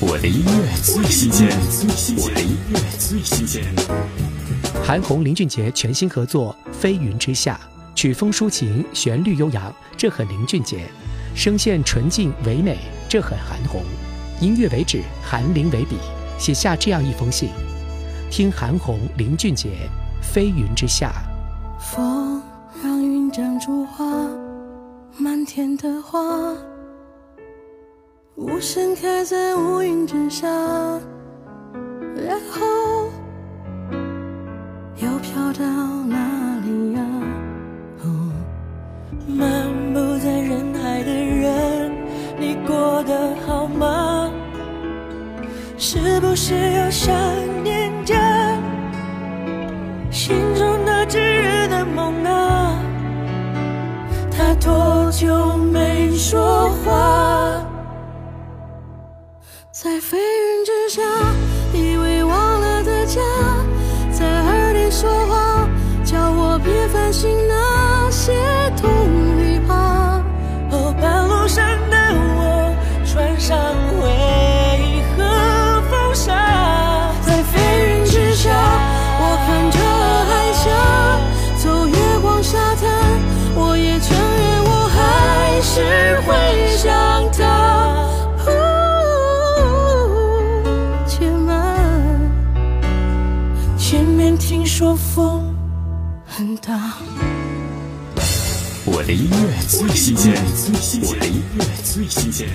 我的音乐最新鲜，我的音乐最新鲜。韩红、林俊杰全新合作《飞云之下》，曲风抒情，旋律悠扬，这很林俊杰；声线纯净唯美，这很韩红。音乐为纸，韩林为笔，写下这样一封信。听韩红、林俊杰《飞云之下》。风让云长出花，满天的花。无声开在乌云之下，然后又飘到哪里呀？漫步在人海的人，你过得好吗？是不是又想念着心中那炙热的梦啊？他多久在飞云之下，以为忘了的家，在耳里说话，叫我别烦心说风很大。我的音乐最新鲜，我的音乐最新鲜。